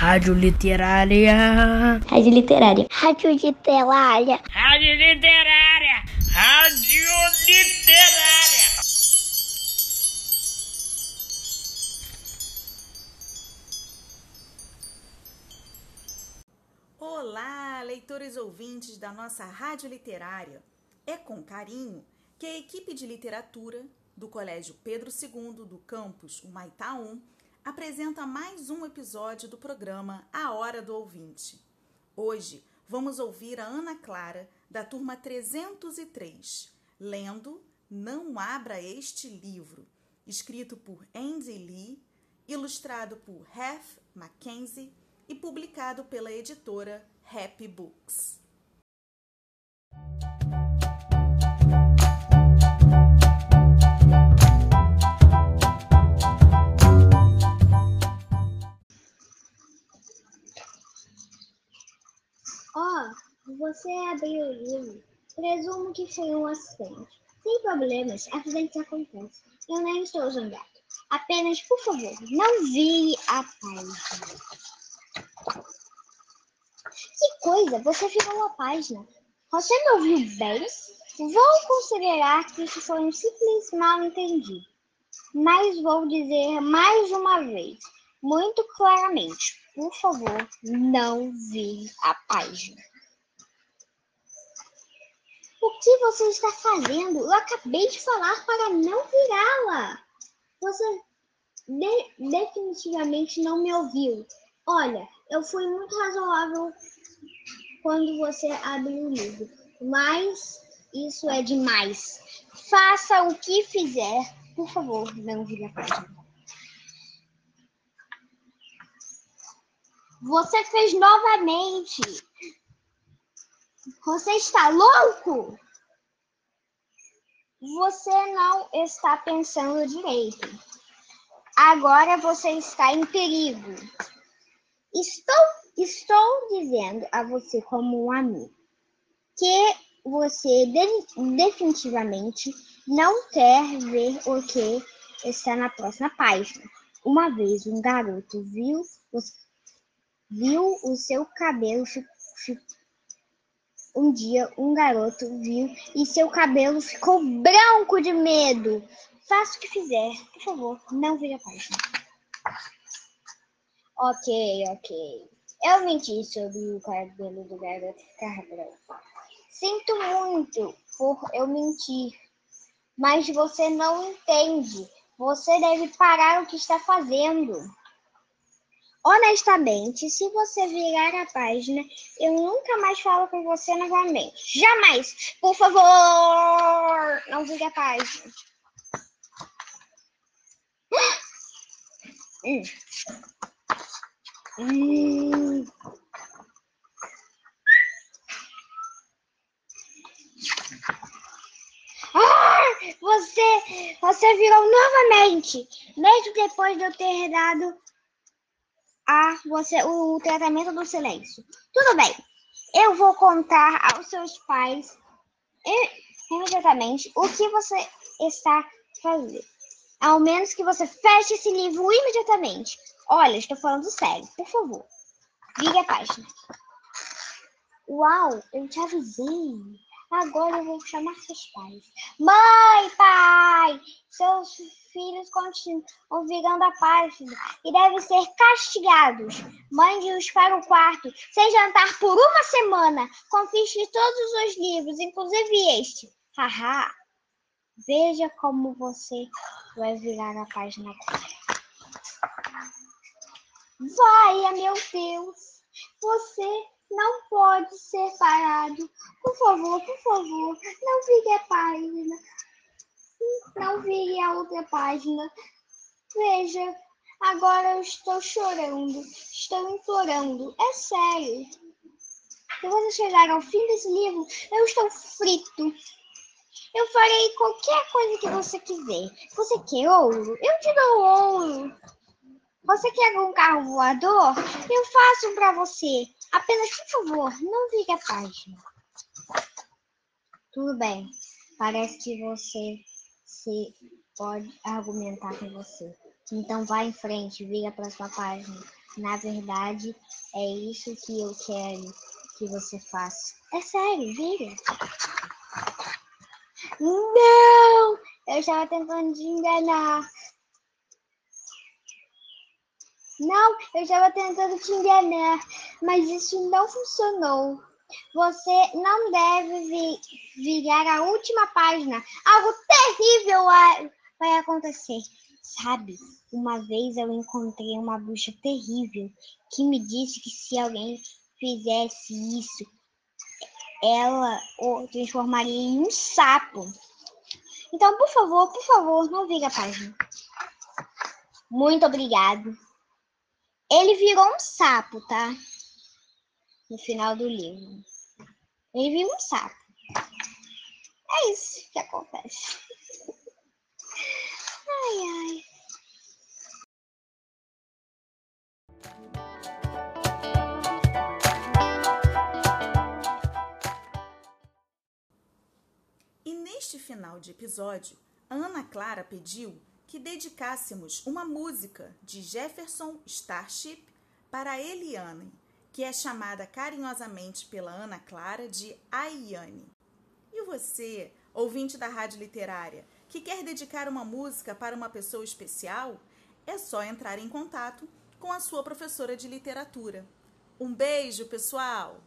Rádio Literária. Rádio Literária. Rádio Literária. Rádio Literária. Rádio Literária. Olá, leitores ouvintes da nossa Rádio Literária. É com carinho que a equipe de literatura do Colégio Pedro II do campus Humaitá 1 apresenta mais um episódio do programa A Hora do Ouvinte. Hoje vamos ouvir a Ana Clara, da turma 303, lendo Não Abra Este Livro, escrito por Andy Lee, ilustrado por Heath Mackenzie e publicado pela editora Happy Books. Oh, você abriu o livro. Presumo que foi um acidente. Sem problemas, acidentes acontecem. Eu nem estou zangado. Apenas, por favor, não vire a página. Que coisa, você virou a página. Você me ouviu bem? Vou considerar que isso foi um simples mal entendido. Mas vou dizer mais uma vez, muito claramente por favor, não vire a página. O que você está fazendo? Eu acabei de falar para não virá-la. Você de definitivamente não me ouviu. Olha, eu fui muito razoável quando você abriu o livro, mas isso é demais. Faça o que fizer, por favor, não vire a página. Você fez novamente. Você está louco? Você não está pensando direito. Agora você está em perigo. Estou, estou dizendo a você como um amigo que você de, definitivamente não quer ver o que está na próxima página. Uma vez um garoto viu os viu o seu cabelo um dia um garoto viu e seu cabelo ficou branco de medo. Faça o que fizer, por favor, não vire a página. Ok, ok. Eu menti sobre o cabelo do garoto ficar branco. Sinto muito por eu mentir, mas você não entende. Você deve parar o que está fazendo. Honestamente, se você virar a página, eu nunca mais falo com você novamente. Jamais! Por favor, não vire a página. Hum. Hum. Ah, você, você virou novamente, mesmo depois de eu ter dado a você o tratamento do silêncio. Tudo bem. Eu vou contar aos seus pais imediatamente o que você está fazendo. Ao menos que você feche esse livro imediatamente. Olha, estou falando sério. Por favor, vire a página. Uau, eu te avisei. Agora eu vou chamar seus pais. Mãe, pai, seus filhos continuam virando a página e devem ser castigados. Mande-os para o quarto, sem jantar por uma semana. Confisque todos os livros, inclusive este. Haha. Veja como você vai virar a página agora. Vai, meu Deus. Você não pode ser parado. Por favor, por favor, não vire a página. Não vire a outra página. Veja, agora eu estou chorando. Estou implorando. É sério. Se você chegar ao fim desse livro, eu estou frito. Eu farei qualquer coisa que você quiser. Você quer ouro? Eu te dou ouro. Você quer um carro voador? Eu faço para você. Apenas, por favor, não vire a página. Tudo bem. Parece que você se pode argumentar com você. Então vá em frente, vire a próxima página. Na verdade, é isso que eu quero que você faça. É sério, vira. Não! Eu estava tentando te enganar. Não, eu estava tentando te enganar, mas isso não funcionou. Você não deve vi virar a última página. Algo terrível vai acontecer. Sabe, uma vez eu encontrei uma bruxa terrível que me disse que se alguém fizesse isso, ela o transformaria em um sapo. Então, por favor, por favor, não vire a página. Muito obrigado. Ele virou um sapo, tá? No final do livro. Ele virou um sapo. É isso que acontece. Ai, ai. E neste final de episódio, a Ana Clara pediu que dedicássemos uma música de Jefferson Starship para Eliane, que é chamada carinhosamente pela Ana Clara de Aiane. E você, ouvinte da Rádio Literária, que quer dedicar uma música para uma pessoa especial, é só entrar em contato com a sua professora de literatura. Um beijo, pessoal!